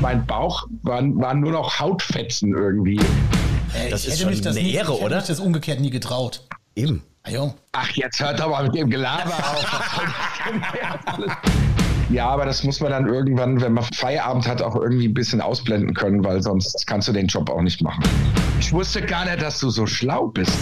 mein Bauch waren, waren nur noch Hautfetzen irgendwie. Ey, das ist schon das eine nie, Ehre, ich oder? Ich das umgekehrt nie getraut. Eben. Ah, Ach, jetzt hört aber mit dem Gelaber auf. ja, aber das muss man dann irgendwann, wenn man Feierabend hat, auch irgendwie ein bisschen ausblenden können, weil sonst kannst du den Job auch nicht machen. Ich wusste gar nicht, dass du so schlau bist.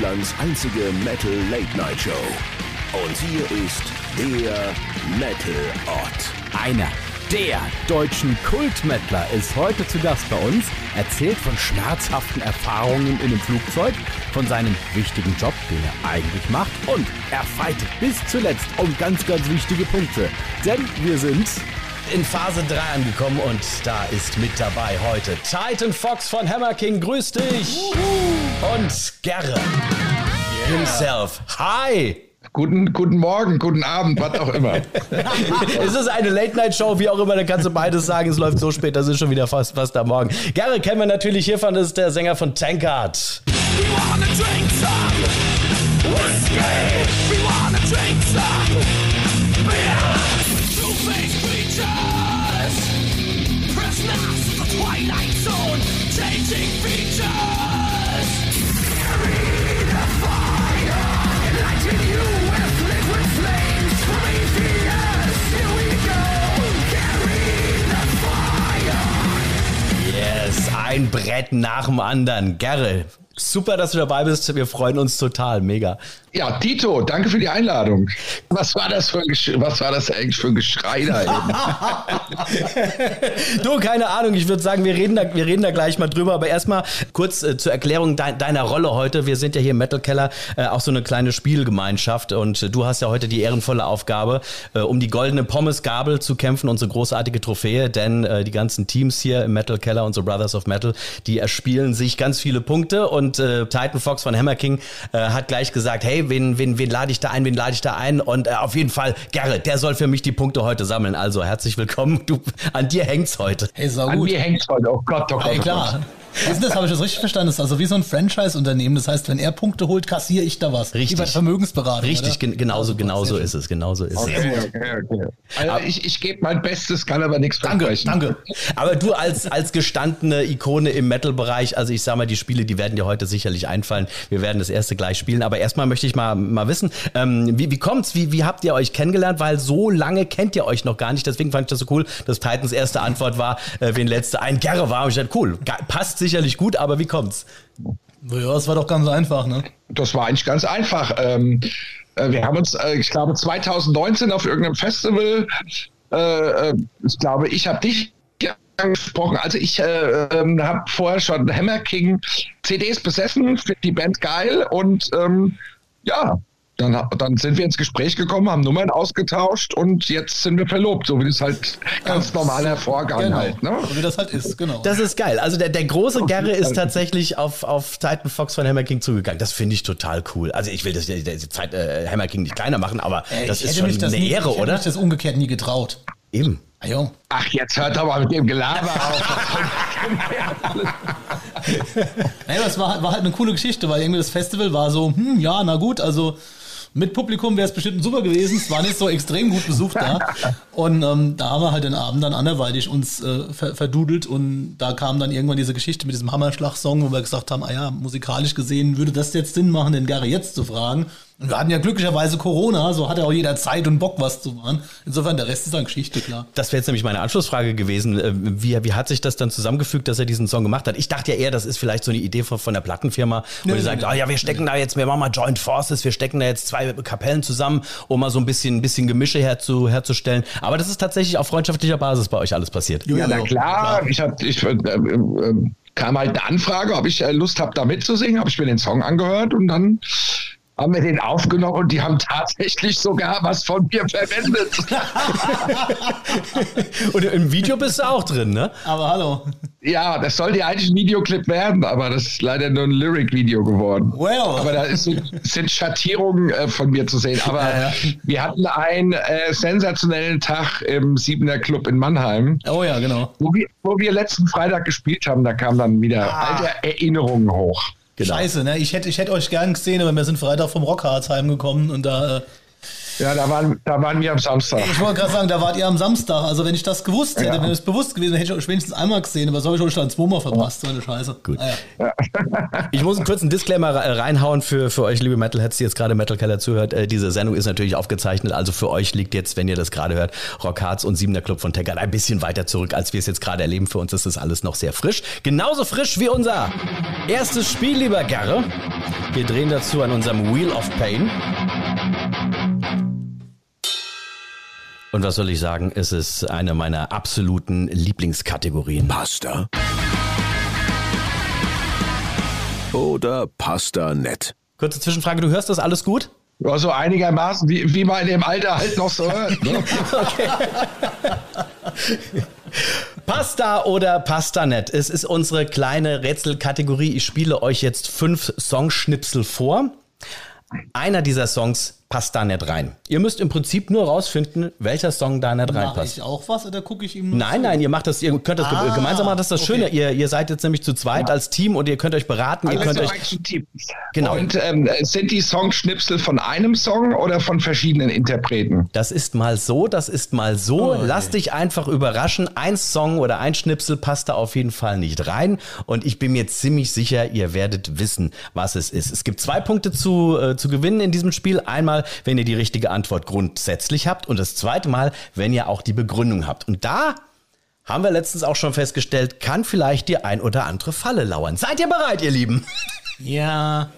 Deutschlands einzige Metal Late Night Show. Und hier ist der Metal Ort. Einer der deutschen Kultmettler ist heute zu Gast bei uns, erzählt von schmerzhaften Erfahrungen in dem Flugzeug, von seinem wichtigen Job, den er eigentlich macht und er fightet bis zuletzt um ganz, ganz wichtige Punkte. Denn wir sind in Phase 3 angekommen und da ist mit dabei heute Titan Fox von Hammer King. Grüß dich! Und Gerre yeah. himself. Hi! Guten, guten Morgen, guten Abend, was auch immer. es ist eine Late-Night-Show, wie auch immer, da kannst du beides sagen. Es läuft so spät, das ist schon wieder fast, fast am Morgen. Gerre kennen wir natürlich hiervon, das ist der Sänger von Tankard. We wanna drink some whiskey. We wanna drink some ein Brett nach dem anderen. Gerre, super, dass du dabei bist. Wir freuen uns total. Mega. Ja, Tito, danke für die Einladung. Was war das für ein, Gesch was war das eigentlich für ein Geschrei da eben? du, keine Ahnung. Ich würde sagen, wir reden, da, wir reden da gleich mal drüber. Aber erstmal kurz äh, zur Erklärung de deiner Rolle heute. Wir sind ja hier im Metal Keller äh, auch so eine kleine Spielgemeinschaft und äh, du hast ja heute die ehrenvolle Aufgabe, äh, um die goldene Pommesgabel zu kämpfen, unsere großartige Trophäe. Denn äh, die ganzen Teams hier im Metal Keller, unsere Brothers of Metal, die erspielen sich ganz viele Punkte und äh, Titan Fox von Hammer King hat gleich gesagt, hey, wen, wen, wen lade ich da ein, wen lade ich da ein? Und äh, auf jeden Fall, Gerrit, der soll für mich die Punkte heute sammeln. Also herzlich willkommen. Du, an dir hängt's heute. Hey, sau gut. An mir hängt's heute. Oh Gott, oh Gott. Hey, oh klar. Ist das, habe ich das richtig verstanden? Das ist also wie so ein Franchise-Unternehmen. Das heißt, wenn er Punkte holt, kassiere ich da was. Richtig. Wie bei Vermögensberatung. Richtig, gen genauso, genauso ist es. Genauso ist okay, es. Okay, okay. Also ich, ich gebe mein Bestes, kann aber nichts Danke, danke. Aber du als, als gestandene Ikone im Metal-Bereich, also ich sag mal, die Spiele, die werden dir heute sicherlich einfallen. Wir werden das erste gleich spielen. Aber erstmal möchte ich mal, mal wissen, ähm, wie, wie kommt's? Wie, wie habt ihr euch kennengelernt? Weil so lange kennt ihr euch noch gar nicht. Deswegen fand ich das so cool, dass Titans erste Antwort war, äh, wen letzte ein Gerre war. Und ich dachte, cool, passt sicherlich gut, aber wie kommt's? Ja, es war doch ganz einfach, ne? Das war eigentlich ganz einfach. Ähm, äh, wir haben uns, äh, ich glaube, 2019 auf irgendeinem Festival, äh, äh ich glaube, ich habe dich angesprochen. Also ich äh, ähm, habe vorher schon Hammer King CDs besessen, finde die Band geil und ähm, ja, dann, dann sind wir ins Gespräch gekommen, haben Nummern ausgetauscht und jetzt sind wir verlobt, so wie das halt ganz normaler Vorgang genau. halt. Ne? So wie das halt ist, genau. Das ist geil. Also der, der große Gerre ist tatsächlich auf, auf Titan Fox von Hammer King zugegangen. Das finde ich total cool. Also ich will das, das Zeit, äh, Hammer King nicht kleiner machen, aber äh, das ist schon das eine nie, Ehre, ich oder? Ich das umgekehrt nie getraut. Eben. Ah, Ach, jetzt hört aber mit dem Gelaber auf. naja, das war, war halt eine coole Geschichte, weil irgendwie das Festival war so, hm, ja, na gut, also mit Publikum wäre es bestimmt super gewesen. Es war nicht so extrem gut besucht da. Und ähm, da haben wir halt den Abend dann anderweitig uns äh, ver verdudelt und da kam dann irgendwann diese Geschichte mit diesem Hammerschlag-Song, wo wir gesagt haben, ah ja, musikalisch gesehen würde das jetzt Sinn machen, den Gary jetzt zu fragen. Und wir hatten ja glücklicherweise Corona, so hat ja auch jeder Zeit und Bock, was zu machen. Insofern, der Rest ist dann Geschichte, klar. Das wäre jetzt nämlich meine Anschlussfrage gewesen. Äh, wie, wie hat sich das dann zusammengefügt, dass er diesen Song gemacht hat? Ich dachte ja eher, das ist vielleicht so eine Idee von, von der Plattenfirma, wo nee, die sagt, nee, oh ja, wir stecken nee. da jetzt, wir machen mal Joint Forces, wir stecken da jetzt zwei Kapellen zusammen, um mal so ein bisschen, ein bisschen Gemische herzu, herzustellen. Aber das ist tatsächlich auf freundschaftlicher Basis bei euch alles passiert. Ja, na klar. klar. Ich hab, ich, äh, äh, kam halt eine Anfrage, ob ich Lust habe, da mitzusingen. Habe ich mir den Song angehört und dann haben wir den aufgenommen und die haben tatsächlich sogar was von mir verwendet. und im Video bist du auch drin, ne? Aber hallo. Ja, das sollte ja eigentlich ein Videoclip werden, aber das ist leider nur ein Lyric-Video geworden. Well. Aber da ist, sind Schattierungen äh, von mir zu sehen. Aber ja, ja. wir hatten einen äh, sensationellen Tag im Siebener Club in Mannheim. Oh ja, genau. Wo wir, wo wir letzten Freitag gespielt haben, da kamen dann wieder ah. alte Erinnerungen hoch. Genau. Scheiße, ne? Ich hätte, ich hätte euch gern gesehen, aber wir sind Freitag vom Rockharz heimgekommen und da äh, ja, da waren, da waren wir am Samstag. Ich wollte gerade sagen, da wart ihr am Samstag. Also wenn ich das gewusst hätte, ja. wenn es bewusst gewesen hätte ich euch wenigstens einmal gesehen, aber so habe ich euch dann zweimal verpasst, so eine Scheiße. Gut. Ah, ja. Ich muss einen kurzen Disclaimer reinhauen für, für euch, liebe Metalheads, die jetzt gerade Metal Keller zuhört. Äh, diese Sendung ist natürlich aufgezeichnet, also für euch liegt jetzt, wenn ihr das gerade hört, Rockharz und Siebener Club von Teckert ein bisschen weiter zurück, als wir es jetzt gerade erleben. Für uns ist das alles noch sehr frisch. Genauso frisch wie unser erstes Spiel, lieber Garre. Wir drehen dazu an unserem Wheel of Pain. Und was soll ich sagen? Es ist eine meiner absoluten Lieblingskategorien. Pasta. Oder Pasta nett. Kurze Zwischenfrage, du hörst das alles gut? Ja, so einigermaßen, wie, wie man in dem Alter halt noch so hört. Ne? Pasta oder Pasta net? Es ist unsere kleine Rätselkategorie. Ich spiele euch jetzt fünf Songschnipsel vor. Einer dieser Songs passt da nicht rein. Ihr müsst im Prinzip nur rausfinden, welcher Song da nicht reinpasst. Mache ich auch was oder gucke ich ihm nur Nein, zu? nein, ihr macht das, ihr könnt das ah, gemeinsam machen, das ist das okay. Schöne. Ihr, ihr seid jetzt nämlich zu zweit ja. als Team und ihr könnt euch beraten. Ihr könnt euch, genau. Und ähm, sind die Songschnipsel von einem Song oder von verschiedenen Interpreten? Das ist mal so, das ist mal so. Oh, okay. Lass dich einfach überraschen. Ein Song oder ein Schnipsel passt da auf jeden Fall nicht rein. Und ich bin mir ziemlich sicher, ihr werdet wissen, was es ist. Es gibt zwei Punkte zu, äh, zu gewinnen in diesem Spiel. Einmal wenn ihr die richtige Antwort grundsätzlich habt und das zweite Mal, wenn ihr auch die Begründung habt. Und da haben wir letztens auch schon festgestellt, kann vielleicht die ein oder andere Falle lauern. Seid ihr bereit, ihr Lieben? Ja.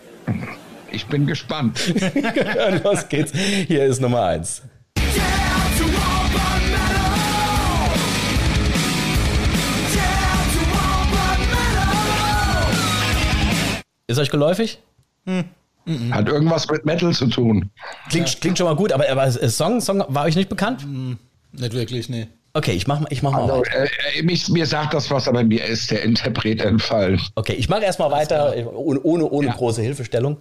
Ich bin gespannt. Los geht's. Hier ist Nummer eins. Ist euch geläufig? Hm. Mhm. Hat irgendwas mit Metal zu tun. Klingt, ja. klingt schon mal gut, aber, aber Song, Song war euch nicht bekannt? Mhm. Nicht wirklich, nee. Okay, ich mach, ich mach also, mal weiter. Äh, äh, mich, mir sagt das was, aber mir ist der Interpret entfallen. Okay, ich mache erstmal weiter, ohne, ohne, ohne ja. große Hilfestellung.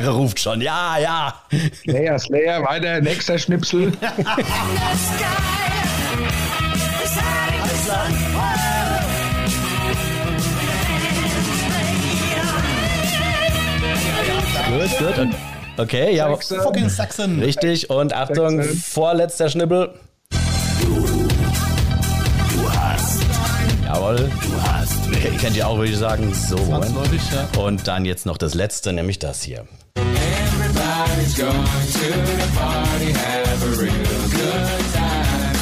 Gerre ruft schon, ja, ja. Slayer, Slayer, weiter, nächster Schnipsel. gut, gut. Okay, ja. Fucking Sachsen. Richtig, und Achtung, Sachsen. vorletzter Schnippel. Du, hast. Jawohl. Du hast. Mich. Kennt ihr auch, würde ich sagen. So. Ja. Und dann jetzt noch das letzte, nämlich das hier. Everybody's going to the party, have a real good time.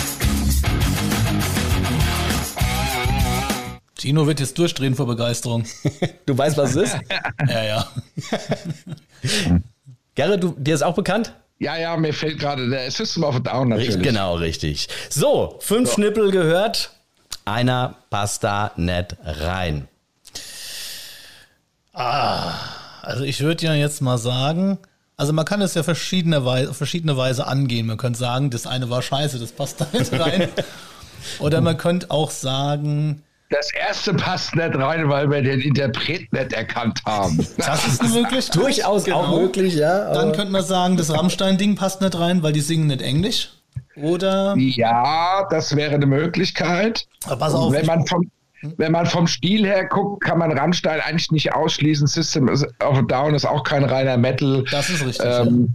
Gino wird jetzt durchdrehen vor Begeisterung. du weißt, was es ist? ja, ja. Gerrit, du, dir ist auch bekannt? Ja, ja, mir fällt gerade der System of a Down natürlich. Genau, richtig. So, fünf so. Schnippel gehört. Einer passt da nicht rein. Ah, also ich würde ja jetzt mal sagen, also man kann es ja verschiedene Weise, auf verschiedene Weise angehen. Man könnte sagen, das eine war scheiße, das passt da nicht rein. Oder man könnte auch sagen, das erste passt nicht rein, weil wir den Interpret nicht erkannt haben. Das ist möglich. Durchaus genau. auch möglich, ja. Dann könnte man sagen, das Rammstein-Ding passt nicht rein, weil die singen nicht Englisch. Oder? Ja, das wäre eine Möglichkeit. Aber pass auf. Wenn man vom, wenn man vom Stil her guckt, kann man Rammstein eigentlich nicht ausschließen. System of a Down ist auch kein reiner Metal. Das ist richtig. Ähm, ja.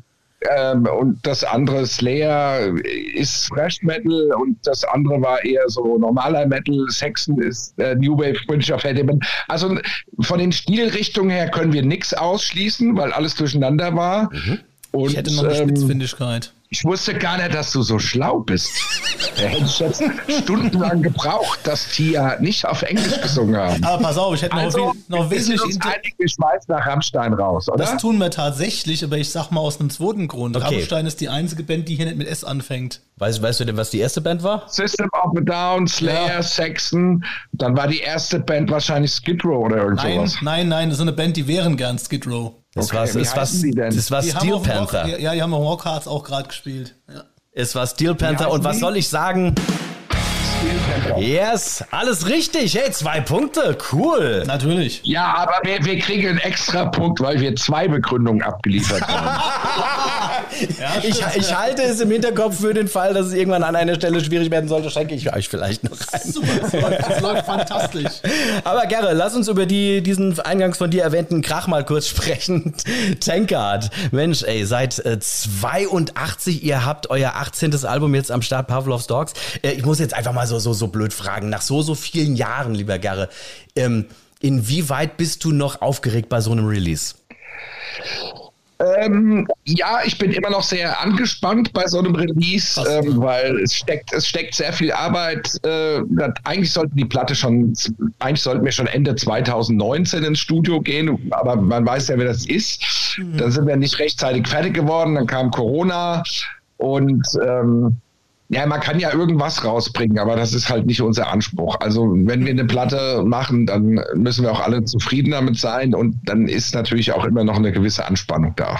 Ähm, und das andere Slayer ist Thrash Metal und das andere war eher so normaler Metal. Saxon ist äh, New Wave, British of Heaven. Also von den Stilrichtungen her können wir nichts ausschließen, weil alles durcheinander war. Mhm. Und, ich hätte noch eine ähm, Spitzfindigkeit. Ich wusste gar nicht, dass du so schlau bist. Da hätte ich jetzt stundenlang gebraucht, dass Tia nicht auf Englisch gesungen haben. Aber pass auf, ich hätte Also, noch, viel, noch wir sind wesentlich. einig, wir schmeißen nach Rammstein raus, oder? Das tun wir tatsächlich, aber ich sag mal aus einem zweiten Grund. Okay. Rammstein ist die einzige Band, die hier nicht mit S anfängt. Weißt, weißt du denn, was die erste Band war? System of a Down, Slayer, Ja. Saxon. Dann war die erste Band wahrscheinlich Skid Row oder irgend Nein, sowas. nein, nein, das ist eine Band, die wären gern Skid Row. Das Okay, war, es war, das war Steel dem Rock- Panther. Ja, die haben Rock Hearts auch gerade gespielt. Ja. Es war Steel Panther und was die? soll ich sagen? Yes, alles richtig. Hey, zwei Punkte. Cool. Natürlich. Ja, aber wir, wir kriegen einen extra Punkt, weil wir zwei Begründungen abgeliefert haben. Ich, ich halte es im Hinterkopf für den Fall, dass es irgendwann an einer Stelle schwierig werden sollte, schenke ich euch vielleicht noch ein. Super, das läuft, das läuft fantastisch. Aber Gerre, lass uns über die, diesen eingangs von dir erwähnten Krach mal kurz sprechen. Tankard. Mensch, ey, seit äh, 82, ihr habt euer 18. Album jetzt am Start, Pavlovs Dogs. Äh, ich muss jetzt einfach mal so, so, so blöd fragen. Nach so, so vielen Jahren, lieber Gerre, ähm, inwieweit bist du noch aufgeregt bei so einem Release? Ähm, ja, ich bin immer noch sehr angespannt bei so einem Release, ähm, weil es steckt, es steckt sehr viel Arbeit. Äh, eigentlich sollte die Platte schon, eigentlich sollten wir schon Ende 2019 ins Studio gehen, aber man weiß ja, wer das ist. Dann sind wir nicht rechtzeitig fertig geworden, dann kam Corona und ähm, ja, man kann ja irgendwas rausbringen, aber das ist halt nicht unser Anspruch. Also wenn wir eine Platte machen, dann müssen wir auch alle zufrieden damit sein und dann ist natürlich auch immer noch eine gewisse Anspannung da.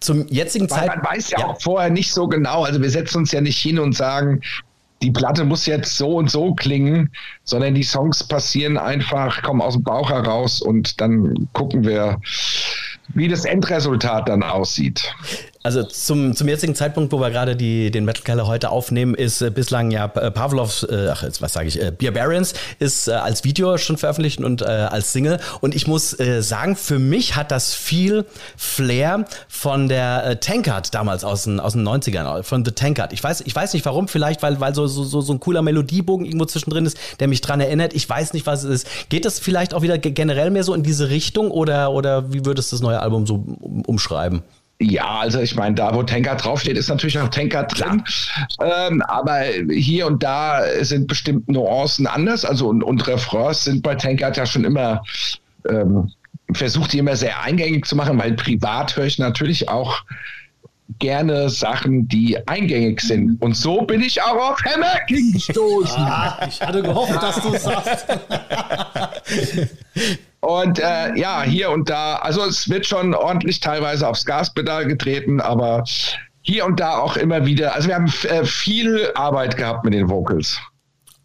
Zum jetzigen Weil man Zeitpunkt. weiß ja, auch vorher nicht so genau, also wir setzen uns ja nicht hin und sagen, die Platte muss jetzt so und so klingen, sondern die Songs passieren einfach, kommen aus dem Bauch heraus und dann gucken wir, wie das Endresultat dann aussieht. Also zum, zum jetzigen Zeitpunkt, wo wir gerade die, den Metal Keller heute aufnehmen, ist äh, bislang ja äh, Pavlovs, äh, ach jetzt was sage ich, äh, Beer Barons ist äh, als Video schon veröffentlicht und äh, als Single. Und ich muss äh, sagen, für mich hat das viel Flair von der äh, Tankard damals aus den, aus den 90ern, von The Tankard. Ich weiß, ich weiß nicht warum, vielleicht weil, weil so, so, so, so ein cooler Melodiebogen irgendwo zwischendrin ist, der mich dran erinnert. Ich weiß nicht, was es ist. Geht das vielleicht auch wieder ge- generell mehr so in diese Richtung oder, oder wie würdest du das neue Album so um, umschreiben? Ja, also ich meine, da wo Tanker draufsteht, ist natürlich auch Tanker drin. Ähm, aber hier und da sind bestimmt Nuancen anders. Also und, und Refrains sind bei Tankard ja schon immer ähm, versucht, die immer sehr eingängig zu machen, weil privat höre ich natürlich auch gerne Sachen, die eingängig sind. Und so bin ich auch auf Hammer King gestoßen. Ah, ich hatte gehofft, dass du es sagst. Und äh, ja, hier und da, also es wird schon ordentlich teilweise aufs Gaspedal getreten, aber hier und da auch immer wieder, also wir haben äh, viel Arbeit gehabt mit den Vocals.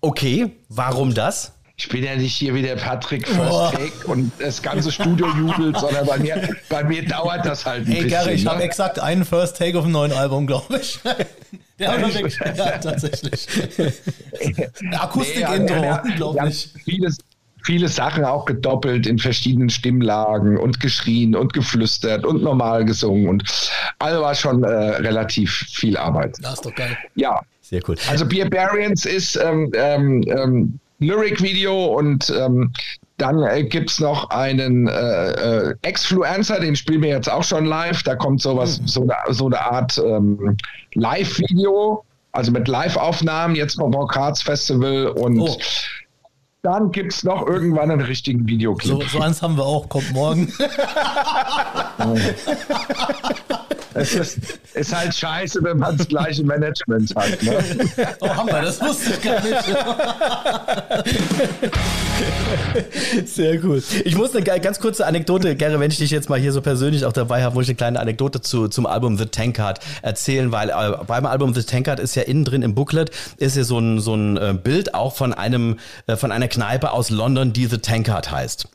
Okay, warum das? Ich bin ja nicht hier wie der Patrick First Take und das ganze Studio jubelt, sondern bei mir, bei mir dauert das halt ein Ey, bisschen. Gary, ich ne? habe exakt einen First Take auf dem neuen Album, glaube ich. Der hat ja, tatsächlich. Akustik-Intro, Nee, ja, haben unglaublich. Vieles, viele Sachen auch gedoppelt in verschiedenen Stimmlagen und geschrien und geflüstert und normal gesungen und also war schon äh, relativ viel Arbeit. Das ist doch geil. Ja, Sehr cool. also Barbarians ist ähm, ähm, ähm, Lyric-Video und ähm, dann äh, gibt es noch einen äh, äh, Exfluencer, den spielen wir jetzt auch schon live. Da kommt sowas, so, eine, so eine Art ähm, Live-Video, also mit Live-Aufnahmen jetzt vom Rock Hearts Festival und Oh. Dann gibt es noch irgendwann einen richtigen Videoclip. So, so eins haben wir auch, kommt morgen. Es ist, ist halt scheiße, wenn man das gleiche Management hat. Ne? Oh, wir, das wusste ich gar nicht. Sehr cool. Ich muss eine ga- ganz kurze Anekdote, Gary, wenn ich dich jetzt mal hier so persönlich auch dabei habe, muss ich eine kleine Anekdote zu, zum Album The Tankard erzählen, weil äh, beim Album The Tankard ist ja innen drin im Booklet ist ja so ein, so ein äh, Bild auch von einem, äh, von einer Kneipe aus London, die The Tankard heißt.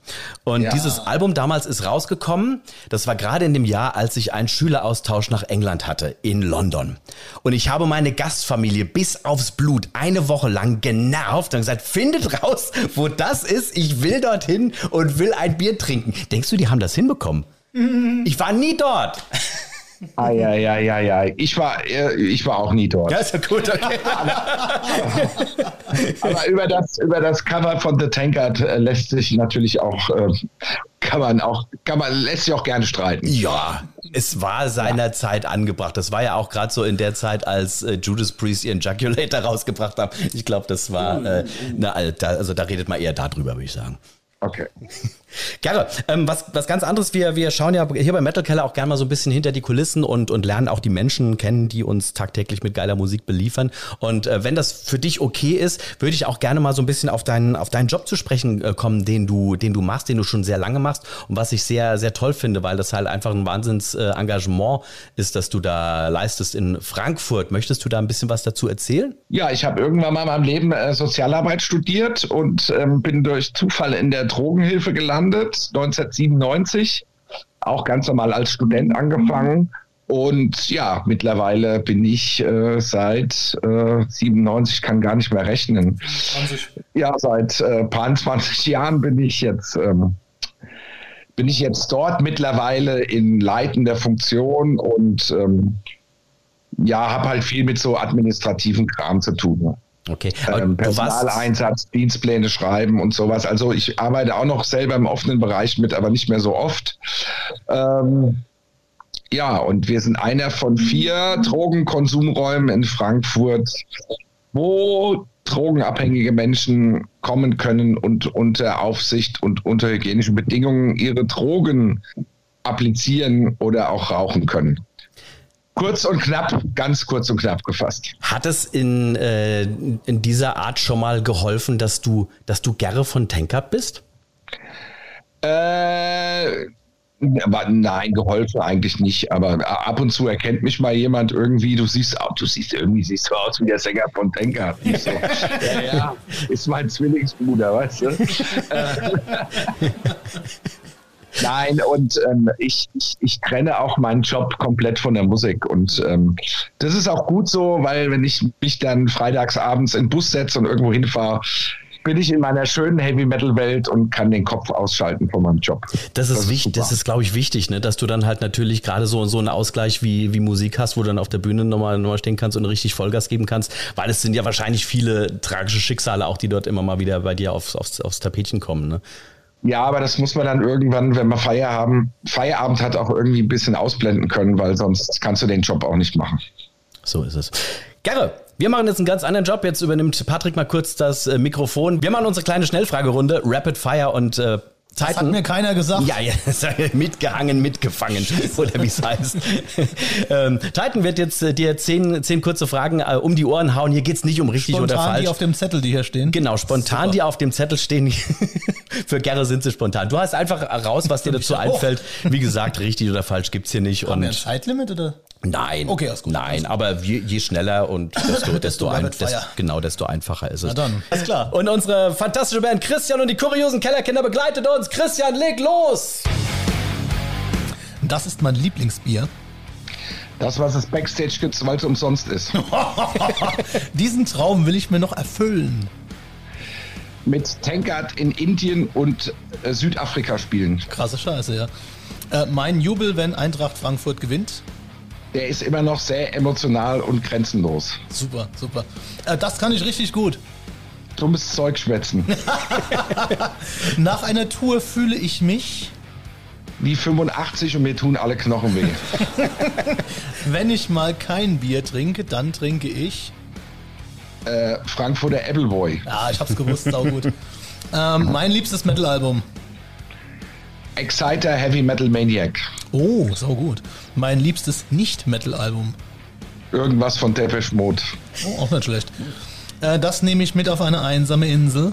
Und Ja. dieses Album damals ist rausgekommen, das war gerade in dem Jahr, als ich einen Schüleraustausch nach England hatte, in London. Und ich habe meine Gastfamilie bis aufs Blut eine Woche lang genervt und gesagt, findet raus, wo das ist, ich will dorthin und will ein Bier trinken. Denkst du, die haben das hinbekommen? Ich war nie dort. Ah, ja, ja, ja, ja. Ich war, äh, ich war auch nie dort. Ja, ist ja gut, okay. Aber über das, über das Cover von The Tankard äh, lässt sich natürlich auch, äh, kann man auch, kann man, lässt sich auch gerne streiten. Ja, es war seiner Zeit angebracht. Das war ja auch gerade so in der Zeit, als Judas Priest ihren Jaculator rausgebracht haben. Ich glaube, das war, äh, na, also da redet man eher darüber, würde ich sagen. Okay. Gerne. Ähm, was, was ganz anderes, wir, wir schauen ja hier bei Metal Keller auch gerne mal so ein bisschen hinter die Kulissen und, und lernen auch die Menschen kennen, die uns tagtäglich mit geiler Musik beliefern. Und äh, wenn das für dich okay ist, würde ich auch gerne mal so ein bisschen auf deinen, auf deinen Job zu sprechen äh, kommen, den du, den du machst, den du schon sehr lange machst und was ich sehr, sehr toll finde, weil das halt einfach ein Wahnsinns-Engagement äh, ist, dass du da leistest in Frankfurt. Möchtest du da ein bisschen was dazu erzählen? Ja, ich habe irgendwann mal in meinem Leben äh, Sozialarbeit studiert und ähm, bin durch Zufall in der Drogenhilfe gelandet gelandet, 1997, auch ganz normal als Student angefangen. Und ja, mittlerweile bin ich äh, seit äh, 97, kann gar nicht mehr rechnen. 20. Ja, seit äh, paar 20 Jahren bin ich jetzt ähm, bin ich jetzt dort mittlerweile in leitender Funktion und ähm, ja, habe halt viel mit so administrativen Kram zu tun. Okay. Ähm, Personaleinsatz, Dienstpläne schreiben und sowas. Also ich arbeite auch noch selber im offenen Bereich mit, aber nicht mehr so oft. Ähm, ja, und wir sind einer von vier Drogenkonsumräumen in Frankfurt, wo drogenabhängige Menschen kommen können und unter Aufsicht und unter hygienischen Bedingungen ihre Drogen applizieren oder auch rauchen können. Kurz und knapp, ganz kurz und knapp gefasst. Hat es in, äh, in dieser Art schon mal geholfen, dass du, dass du Gerre von Tankard bist? Äh, aber nein, geholfen eigentlich nicht. Aber ab und zu erkennt mich mal jemand irgendwie, du siehst, du siehst irgendwie siehst du aus wie der Sänger von Tankard. So, ja, ja, ist mein Zwillingsbruder, weißt du? Nein, und ähm, ich, ich, ich trenne auch meinen Job komplett von der Musik. Und ähm, das ist auch gut so, weil wenn ich mich dann freitags abends in den Bus setze und irgendwo hinfahre, bin ich in meiner schönen Heavy Metal Welt und kann den Kopf ausschalten von meinem Job. Das ist das wichtig, ist das ist glaube ich wichtig, ne, dass du dann halt natürlich gerade so so einen Ausgleich wie wie Musik hast, wo du dann auf der Bühne nochmal nochmal stehen kannst und richtig Vollgas geben kannst, weil es sind ja wahrscheinlich viele tragische Schicksale auch, die dort immer mal wieder bei dir aufs aufs, aufs Tapetchen kommen, ne? Ja, aber das muss man dann irgendwann, wenn wir Feierabend, Feierabend hat, auch irgendwie ein bisschen ausblenden können, weil sonst kannst du den Job auch nicht machen. So ist es. Gerre, wir machen jetzt einen ganz anderen Job. Jetzt übernimmt Patrick mal kurz das äh, Mikrofon. Wir machen unsere kleine Schnellfragerunde, Rapid Fire und äh, Zeiten. Das hat mir keiner gesagt. Ja, ja mitgehangen, mitgefangen, oder wie es heißt. ähm, Titan wird jetzt äh, dir zehn, zehn kurze Fragen äh, um die Ohren hauen. Hier geht es nicht um richtig spontan oder falsch. die auf dem Zettel, die hier stehen. Genau, spontan, die auf dem Zettel stehen. Für Gerre sind sie spontan. Du hast einfach raus, was dir dazu einfällt. Wie gesagt, richtig oder falsch gibt es hier nicht. Haben und wir ein Zeitlimit oder? Nein. Okay, alles gut. Nein, aber je, je schneller und desto, desto, ein, desto, genau, desto einfacher ist es. Na dann. Alles klar. Und unsere fantastische Band Christian und die kuriosen Kellerkinder begleitet uns. Christian, leg los! Das ist mein Lieblingsbier. Das, was es Backstage gibt, weil es umsonst ist. Diesen Traum will ich mir noch erfüllen. Mit Tankard in Indien und äh, Südafrika spielen. Krasse Scheiße, ja. Äh, mein Jubel, wenn Eintracht Frankfurt gewinnt der ist immer noch sehr emotional und grenzenlos. Super, super. Äh, das kann ich richtig gut. Dummes Zeug schwätzen. Nach einer Tour fühle ich mich. Wie 85 und mir tun alle Knochen weh. Wenn ich mal kein Bier trinke, dann trinke ich. Äh, Frankfurter Appleboy. Ja, ich hab's gewusst, sau gut. ähm, mein liebstes Metal-Album. Exciter Heavy Metal Maniac. Oh, so gut. Mein liebstes Nicht-Metal-Album. Irgendwas von Depeche Mode. Oh, auch nicht schlecht. Äh, das nehme ich mit auf eine einsame Insel.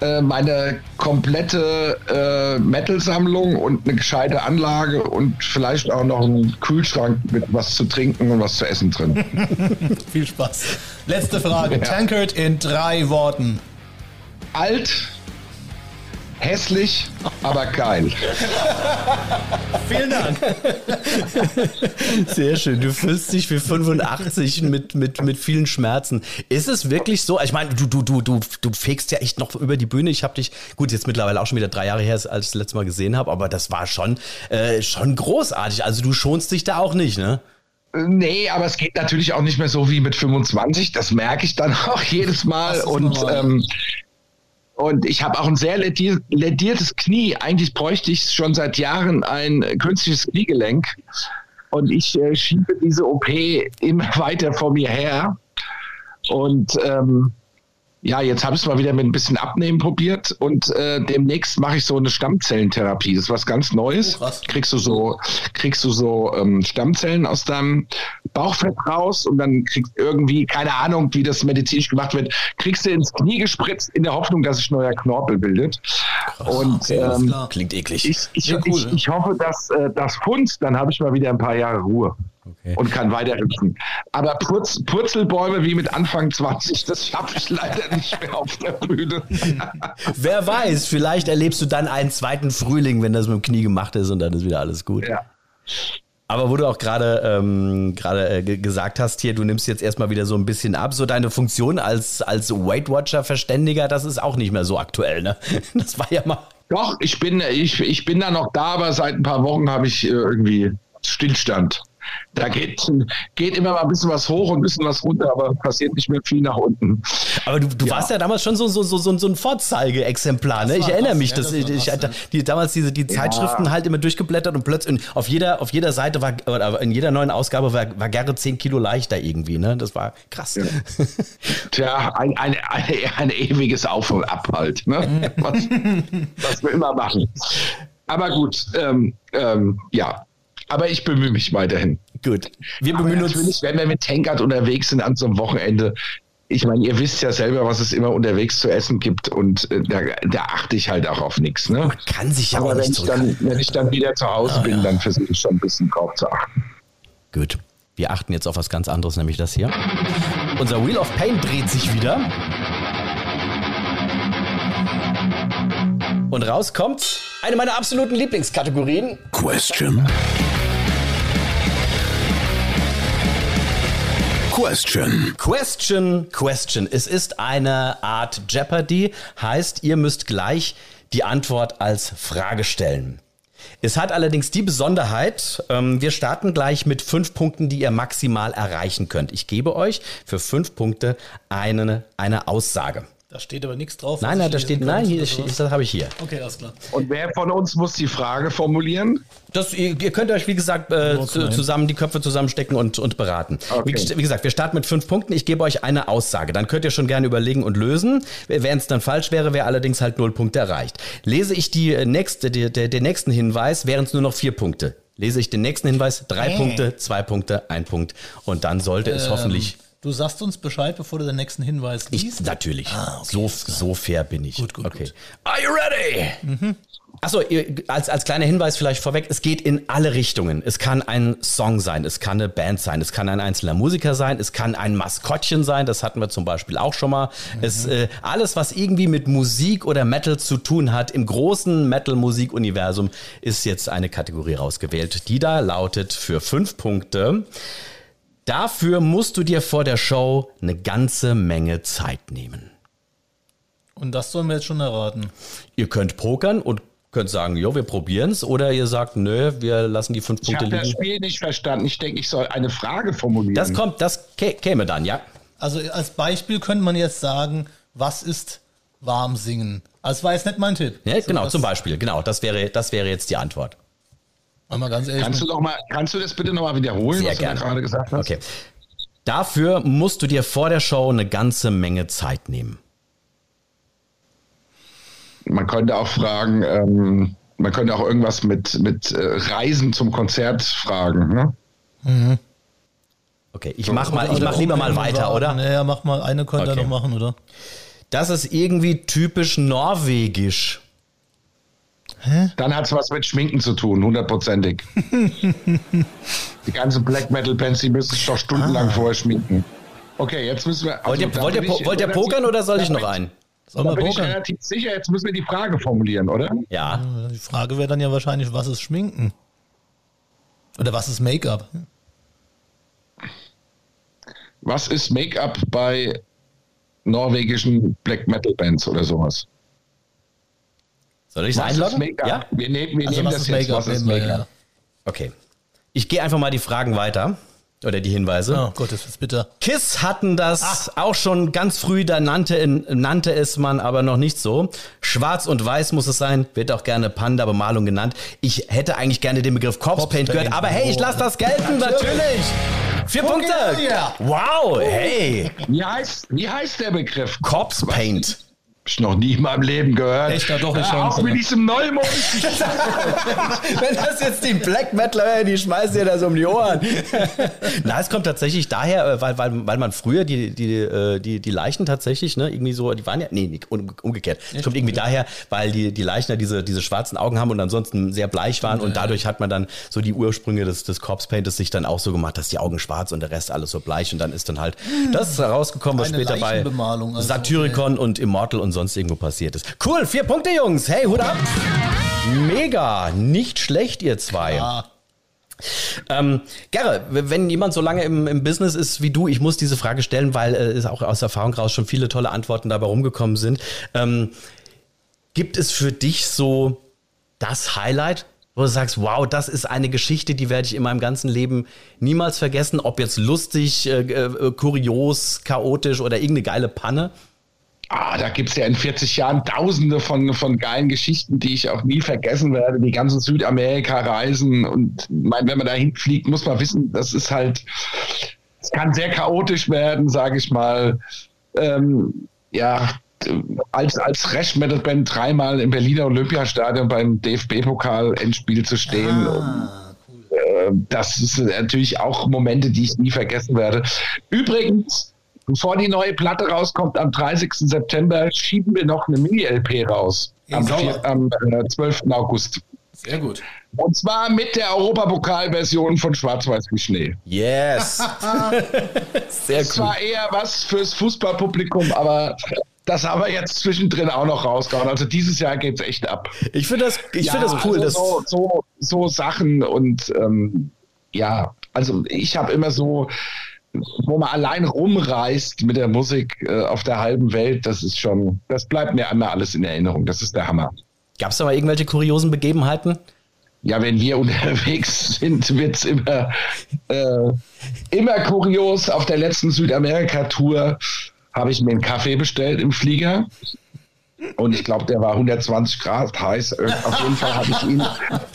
Äh, meine komplette äh, Metal-Sammlung und eine gescheite Anlage und vielleicht auch noch einen Kühlschrank mit was zu trinken und was zu essen drin. Viel Spaß. Letzte Frage. Ja. Tankard in drei Worten. Alt, Hässlich, aber geil. Vielen Dank. Sehr schön. Du fühlst dich wie 85 mit, mit, mit vielen Schmerzen. Ist es wirklich so? Ich meine, du, du, du, du, du fegst ja echt noch über die Bühne. Ich habe dich, gut, jetzt mittlerweile auch schon wieder drei Jahre her, als ich das letzte Mal gesehen habe, aber das war schon, äh, schon großartig. Also du schonst dich da auch nicht, ne? Nee, aber es geht natürlich auch nicht mehr so wie mit 25. Das merke ich dann auch jedes Mal. Und ähm, Und ich habe auch ein sehr lediertes Knie. Eigentlich bräuchte ich schon seit Jahren ein künstliches Kniegelenk. Und ich äh, schiebe diese OP immer weiter vor mir her. Und ähm, ja, jetzt habe ich es mal wieder mit ein bisschen Abnehmen probiert und äh, demnächst mache ich so eine Stammzellentherapie. Das ist was ganz Neues. Oh, kriegst du so, kriegst du so ähm, Stammzellen aus deinem Bauchfett raus und dann kriegst irgendwie, keine Ahnung, wie das medizinisch gemacht wird, kriegst du ins Knie gespritzt in der Hoffnung, dass sich neuer Knorpel bildet. Krass, und okay, ähm, klingt eklig. Ich, ich, ja, cool, ich, ich, hoffe, dass äh, das Fund, dann habe ich mal wieder ein paar Jahre Ruhe. Okay. Und kann weiter hüpfen. Aber Purz, Purzelbäume wie mit Anfang 20, das schaffe ich leider nicht mehr auf der Bühne. Wer weiß, vielleicht erlebst du dann einen zweiten Frühling, wenn das mit dem Knie gemacht ist und dann ist wieder alles gut. Ja. Aber wo du auch gerade ähm, gerade äh, gesagt hast hier, du nimmst jetzt erstmal wieder so ein bisschen ab, so deine Funktion als als Weight Watcher Verständiger, das ist auch nicht mehr so aktuell, ne? Das war ja mal. Doch, ich bin ich, ich bin da noch da, aber seit ein paar Wochen habe ich äh, irgendwie Stillstand. Da geht, geht immer mal ein bisschen was hoch und ein bisschen was runter, aber passiert nicht mehr viel nach unten. Aber du, du ja. warst ja damals schon so, so, so, so, ein Vorzeigeexemplar. Ne? Ich erinnere das, mich, ja, dass das ich, ich die, damals diese die Zeitschriften ja. halt immer durchgeblättert und plötzlich auf jeder, auf jeder Seite war, oder in jeder neuen Ausgabe war, war Gerrit 10 Kilo leichter irgendwie. Ne? Das war krass. Tja, ein, ein, ein, ein ewiges Auf und Ab halt. Ne? Was, was wir immer machen. Aber gut, ähm, ähm, ja, aber ich bemühe mich weiterhin. Gut. Wir bemühen uns. Natürlich, wenn wir mit Tankard unterwegs sind an so einem Wochenende, ich meine, ihr wisst ja selber, was es immer unterwegs zu essen gibt und äh, da, da, achte ich halt auch auf nichts. Ne? Man kann sich ja Aber auch nicht wenn ich, dann, wenn ich dann wieder zu Hause oh, bin, ja. dann versuche ich schon ein bisschen drauf zu achten. Gut. Wir achten jetzt auf was ganz anderes, nämlich das hier. Unser Wheel of Pain dreht sich wieder. Und raus kommt eine meiner absoluten Lieblingskategorien. Question. Question. Question, Question. Es ist eine Art Jeopardy, heißt, ihr müsst gleich die Antwort als Frage stellen. Es hat allerdings die Besonderheit, ähm, wir starten gleich mit fünf Punkten, die ihr maximal erreichen könnt. Ich gebe euch für fünf Punkte eine, eine Aussage. Da steht aber nichts drauf. Nein, nein, da steht, nein, hier, das habe ich hier. Okay, alles klar. Und wer von uns muss die Frage formulieren? Das, ihr, ihr könnt euch, wie gesagt, äh, zu, zusammen die Köpfe zusammenstecken und, und beraten. Okay. Wie, wie, gesagt, wir starten mit fünf Punkten. Ich gebe euch eine Aussage. Dann könnt ihr schon gerne überlegen und lösen. Wenn es dann falsch wäre, wäre allerdings halt null Punkte erreicht. Lese ich die äh, nächste, die, der, den nächsten Hinweis, wären es nur noch vier Punkte. Lese ich den nächsten Hinweis, drei hey. Punkte, zwei Punkte, ein Punkt. Und dann sollte ähm. es hoffentlich Du sagst uns Bescheid, bevor du den nächsten Hinweis liest? Ich, natürlich. Ah, okay, so, so fair bin ich. Gut, gut, okay. Gut. Are you ready? Mhm. Achso, als, als kleiner Hinweis vielleicht vorweg, es geht in alle Richtungen. Es kann ein Song sein, es kann eine Band sein, es kann ein einzelner Musiker sein, es kann ein Maskottchen sein, das hatten wir zum Beispiel auch schon mal. Mhm. Es, äh, alles, was irgendwie mit Musik oder Metal zu tun hat, im großen Metal-Musik-Universum, ist jetzt eine Kategorie rausgewählt, die da lautet für fünf Punkte. Dafür musst du dir vor der Show eine ganze Menge Zeit nehmen. Und das sollen wir jetzt schon erraten. Ihr könnt pokern und könnt sagen, jo, wir probieren es, oder ihr sagt, nö, wir lassen die fünf Punkte liegen. Ich habe das Spiel nicht verstanden. Ich denke, ich soll eine Frage formulieren. Das kommt, das käme dann, ja. Also als Beispiel könnte man jetzt sagen, was ist warm singen? Also das war jetzt nicht mein Tipp. Ja, genau, zum Beispiel, genau, das wäre, das wäre jetzt die Antwort. Mal ganz ehrlich. Kannst du, noch mal, kannst du das bitte nochmal wiederholen, Sehr was gerne. du gerade gesagt hast? Okay. Dafür musst du dir vor der Show eine ganze Menge Zeit nehmen. Man könnte auch fragen, ähm, man könnte auch irgendwas mit, mit äh, Reisen zum Konzert fragen. Ne? Mhm. Okay, ich mach mal, ich mach lieber mal weiter, oder? Naja, mach mal eine könnte okay. er noch machen, oder? Das ist irgendwie typisch norwegisch. Hä? Dann hat es was mit Schminken zu tun, hundertprozentig. die ganze Black Metal Bands, die müssen sich doch stundenlang ah. vorher schminken. Okay, jetzt müssen wir. Also, wollt ihr, wollt ihr, ich, wollt ihr pokern oder soll ich noch einen? Soll da bin ich relativ sicher, jetzt müssen wir die Frage formulieren, oder? Ja. Die Frage wäre dann ja wahrscheinlich, was ist Schminken? Oder was ist Make-up? Was ist Make-up bei norwegischen Black Metal Bands oder sowas? Soll ich es einloggen? Ja? Wir nehmen, wir also nehmen das jetzt. Was ist? Okay. Ich gehe einfach mal die Fragen weiter. oder die Hinweise. Oh Gott, das ist bitter. KISS hatten das ah. auch schon ganz früh, da nannte, nannte es man aber noch nicht so. Schwarz und weiß muss es sein, wird auch gerne Panda-Bemalung genannt. Ich hätte eigentlich gerne den Begriff Corpse Paint gehört, aber hey, ich lasse das gelten, natürlich. Vier Punkte. Wow, hey. Wie heißt, wie heißt der Begriff? Corpse Paint ich noch nie in meinem Leben gehört. Echt, da doch, ich schon. Auch mit diesem Neumond. Wenn das jetzt die Black Metaler wären, die schmeißen dir das um die Ohren. Na, es kommt tatsächlich daher, äh, weil, weil, weil man früher die, die, äh, die, die Leichen tatsächlich, ne, irgendwie so, die waren ja, nee, umgekehrt. Es kommt irgendwie daher, weil die, die Leichen diese, diese schwarzen Augen haben und ansonsten sehr bleich waren und dadurch hat man dann so die Ursprünge des, des Corpse Paintes sich dann auch so gemacht, dass die Augen schwarz und der Rest alles so bleich und dann ist dann halt das rausgekommen, was Eine später bei also, Satyricon okay. und Immortal und sonst irgendwo passiert ist. Cool, vier Punkte, Jungs. Hey, Hut ab. Mega, nicht schlecht, ihr zwei. Ja. Ähm, Gerre, wenn jemand so lange im, im, Business ist wie du, ich muss diese Frage stellen, weil äh, es auch aus Erfahrung raus schon viele tolle Antworten dabei rumgekommen sind. Ähm, gibt es für dich so das Highlight, wo du sagst, wow, das ist eine Geschichte, die werde ich in meinem ganzen Leben niemals vergessen, ob jetzt lustig, äh, äh, kurios, chaotisch oder irgendeine geile Panne? Ah, da gibt es ja in 40 Jahren tausende von, von geilen Geschichten, die ich auch nie vergessen werde. Die ganzen Südamerika-Reisen. Und mein, wenn man da hinfliegt, muss man wissen, das ist halt, es kann sehr chaotisch werden, sage ich mal. Ähm, ja, als, als Thrash-Metal-Band dreimal im Berliner Olympiastadion beim DFB-Pokal-Endspiel zu stehen. Ah, cool. äh, das sind natürlich auch Momente, die ich nie vergessen werde. Übrigens, Bevor die neue Platte rauskommt am 30. September, schieben wir noch eine Mini-LP raus. Am, 4, am äh, 12. August. Sehr gut. Und zwar mit der Europapokalversion von Schwarz-Weiß wie Schnee. Yes. Sehr cool. Das war eher was fürs Fußballpublikum, aber das haben wir jetzt zwischendrin auch noch rausgehauen. Also dieses Jahr geht es echt ab. Ich finde das, ich ja, find das cool. Also so, so, so Sachen und ähm, ja, also ich habe immer so wo man allein rumreist mit der Musik äh, auf der halben Welt, das ist schon, das bleibt mir einmal alles in Erinnerung. Das ist der Hammer. Gab es da mal irgendwelche kuriosen Begebenheiten? Ja, wenn wir unterwegs sind, wird es immer, äh, immer kurios. Auf der letzten Südamerika-Tour habe ich mir einen Kaffee bestellt im Flieger. Und ich glaube, der war 120 Grad heiß. Äh, auf jeden Fall habe ich ihn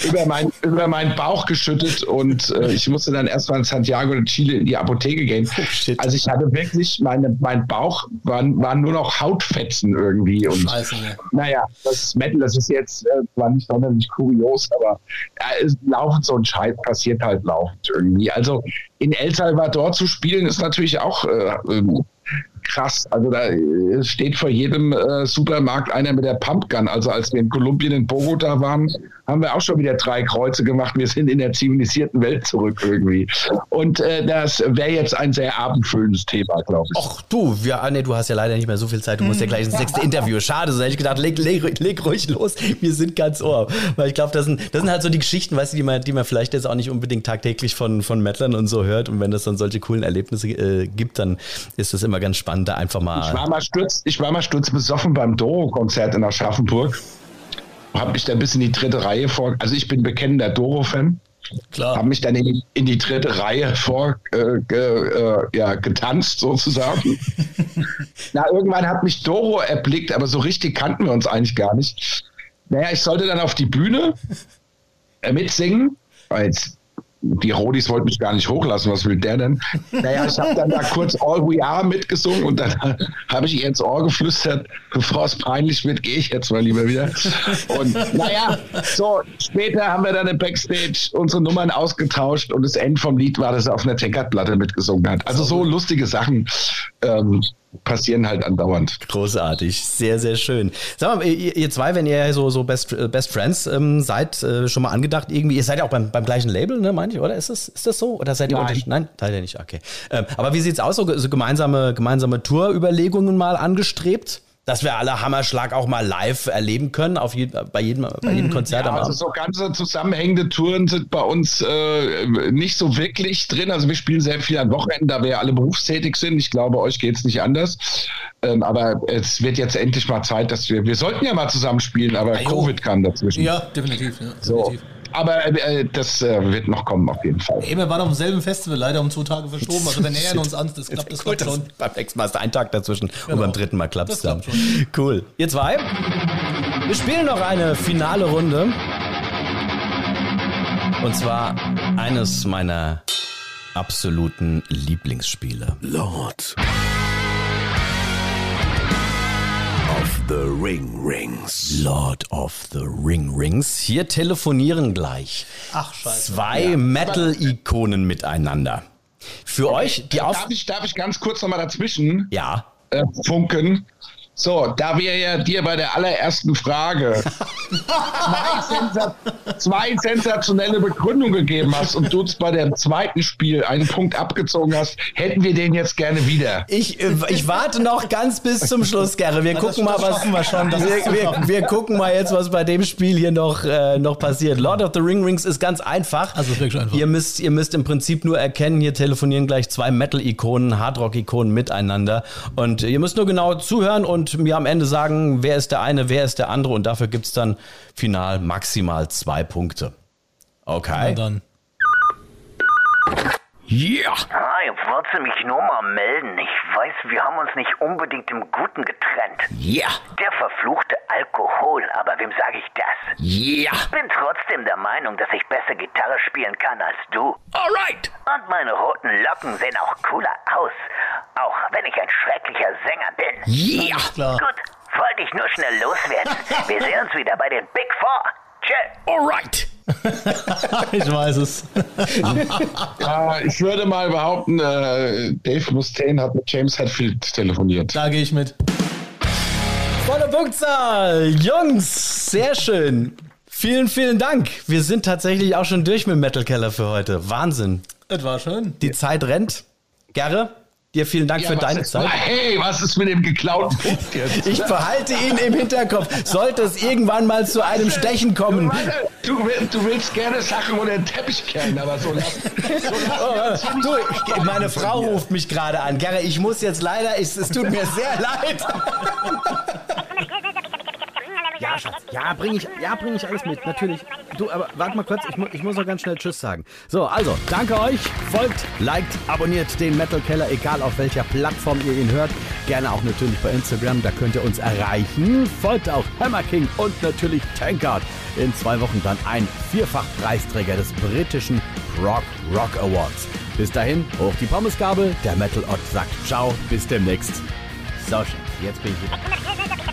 über, mein, über meinen Bauch geschüttet und äh, ich musste dann erstmal in Santiago de Chile in die Apotheke gehen. Oh, also ich hatte wirklich, meine, mein Bauch waren, waren nur noch Hautfetzen irgendwie. Und Scheiße, ne? naja, das ist Metal, das ist jetzt, äh, war nicht sonderlich kurios, aber äh, laufend so ein Scheiß passiert halt laufend irgendwie. Also in El Salvador zu spielen ist natürlich auch äh, krass. Also da äh, steht vor jedem äh, Supermarkt einer mit der Pumpgun. Also als wir in Kolumbien in Bogota waren, haben wir auch schon wieder drei Kreuze gemacht. Wir sind in der zivilisierten Welt zurück irgendwie. Und äh, das wäre jetzt ein sehr abendfüllendes Thema, glaube ich. Ach du, ja, nee, du hast ja leider nicht mehr so viel Zeit. Du musst ja gleich ins sechste Interview. Schade, so hätte ich gedacht, leg, leg, leg ruhig los. Wir sind ganz ohr. Weil ich glaube, das sind, das sind halt so die Geschichten, weißt du, die man, die man vielleicht jetzt auch nicht unbedingt tagtäglich von, von Mettlern und so hört. Und wenn es dann solche coolen Erlebnisse äh, gibt, dann ist das immer ganz spannend, da einfach mal. Ich war mal stürz, ich war mal sturzbesoffen beim Doro-Konzert in Aschaffenburg habe mich dann ein bisschen in die dritte Reihe vor. Also ich bin bekennender Doro-Fan. Klar. Habe mich dann in, in, die dritte Reihe vor äh, ge, äh, ja, getanzt sozusagen. Na, irgendwann hat mich Doro erblickt, aber so richtig kannten wir uns eigentlich gar nicht. Naja, ich sollte dann auf die Bühne äh, mitsingen. Jetzt die Rodis wollten mich gar nicht hochlassen, was will der denn? Naja, ich habe dann da kurz All We Are mitgesungen und dann habe ich ihr ins Ohr geflüstert, bevor es peinlich wird, gehe ich jetzt mal lieber wieder. Und naja, so, später haben wir dann im Backstage unsere Nummern ausgetauscht und das Ende vom Lied war, dass er auf einer Tankardplatte mitgesungen hat. Also so lustige Sachen. Ähm, passieren halt andauernd. Großartig, sehr, sehr schön. Sag mal, ihr, ihr zwei, wenn ihr so, so Best, äh, Best Friends ähm, seid, äh, schon mal angedacht, irgendwie, ihr seid ja auch beim, beim gleichen Label, ne, meine ich, oder? Ist das, ist das so? Oder seid ihr Nein. Nein, seid ihr nicht, okay. Ähm, aber wie sieht's aus, so, so gemeinsame, gemeinsame Tourüberlegungen mal angestrebt? Dass wir alle Hammerschlag auch mal live erleben können, auf je, bei, jedem, bei jedem mhm. Konzert ja, am Also so ganze zusammenhängende Touren sind bei uns äh, nicht so wirklich drin. Also wir spielen sehr viel an Wochenenden, da wir alle berufstätig sind. Ich glaube, euch geht es nicht anders. Ähm, aber es wird jetzt endlich mal Zeit, dass wir, wir sollten ja mal zusammen spielen, aber ah, Covid kam dazwischen. Ja, definitiv. Ja, so. Aber äh, das äh, wird noch kommen auf jeden Fall. Ey, wir waren auf demselben Festival, leider um zwei Tage verschoben. Also wir nähern uns an, das klappt, das klappt schon. Beim nächsten Mal ist ein Tag dazwischen und Genau. beim dritten Mal klappt es Das dann. klappt schon. Cool. Ihr zwei, wir spielen noch eine finale Runde. Und zwar eines meiner absoluten Lieblingsspiele. Lord the Ring Rings. Lord of the Ring Rings. Hier telefonieren gleich Ach, scheiße. zwei Metal-Ikonen miteinander. Für euch die Auf... Darf ich, darf ich ganz kurz nochmal dazwischen Ja. äh, funken? So, da wir ja dir bei der allerersten Frage zwei, sensa zwei sensationelle Begründungen gegeben hast und du uns bei dem zweiten Spiel einen Punkt abgezogen hast, hätten wir den jetzt gerne wieder. Ich, äh, ich warte noch ganz bis zum Schluss, Gerre. Wir gucken mal, was wir schon, wir, wir, wir gucken mal jetzt, was bei dem Spiel hier noch, äh, noch passiert. Lord of the Ring Rings ist ganz einfach. Also ist wirklich einfach. Ihr müsst, ihr müsst im Prinzip nur erkennen, hier telefonieren gleich zwei Metal-Ikonen, Hardrock-Ikonen miteinander. Und ihr müsst nur genau zuhören und mir am Ende sagen, wer ist der eine, wer ist der andere. Und dafür gibt's dann final maximal zwei Punkte. Na Okay. dann. Yeah! Ich wollte mich nur mal melden. Ich weiß, wir haben uns nicht unbedingt im Guten getrennt. Yeah! Der verfluchte Alkohol, aber wem sage ich das? Yeah! Ich bin trotzdem der Meinung, dass ich besser Gitarre spielen kann als du. Alright! Und meine roten Locken sehen auch cooler aus. Auch wenn ich ein schrecklicher Sänger bin. Yeah! Klar. Gut, wollte ich nur schnell loswerden. Wir sehen uns wieder bei den Big Four. Tschö. Alright! Ich weiß es. Ja, ich würde mal behaupten, äh, Dave Mustaine hat mit James Hetfield telefoniert. Da gehe ich mit. Volle Punktzahl! Jungs, sehr schön. Vielen, vielen Dank. Wir sind tatsächlich auch schon durch mit dem Metal Keller für heute. Wahnsinn. Das war schön. Die Zeit rennt. Gerre, dir vielen Dank für was deine ist, Zeit. Hey, was ist mit dem geklauten Punkt jetzt? Ich behalte ihn im Hinterkopf. Sollte es irgendwann mal zu einem Stechen kommen. Du, du willst gerne Sachen unter den Teppich kehren, aber so lass, so Oh, lass du, meine Frau ruft mich gerade an. Gerre, ich muss jetzt leider, ich, es tut mir sehr leid. Ja, Schatz. Ja, bringe ich, ja, bring ich alles mit, natürlich. Du, aber warte mal kurz, ich, mu ich muss noch ganz schnell Tschüss sagen. So, also, danke euch. Folgt, liked, abonniert den Metal Keller, egal auf welcher Plattform ihr ihn hört. Gerne auch natürlich bei Instagram, da könnt ihr uns erreichen. Folgt auch Hammer King und natürlich Tankard. In zwei Wochen dann ein Vierfach-Preisträger des britischen Rock Rock Awards. Bis dahin, hoch die Pommesgabel. Der Metal Ott sagt Ciao, bis demnächst. So, jetzt bin ich wieder.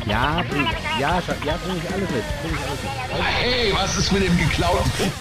Ja, bring ja, ja, bring ich alles mit. Bring ich alles mit. Hey, was ist mit dem geklauten?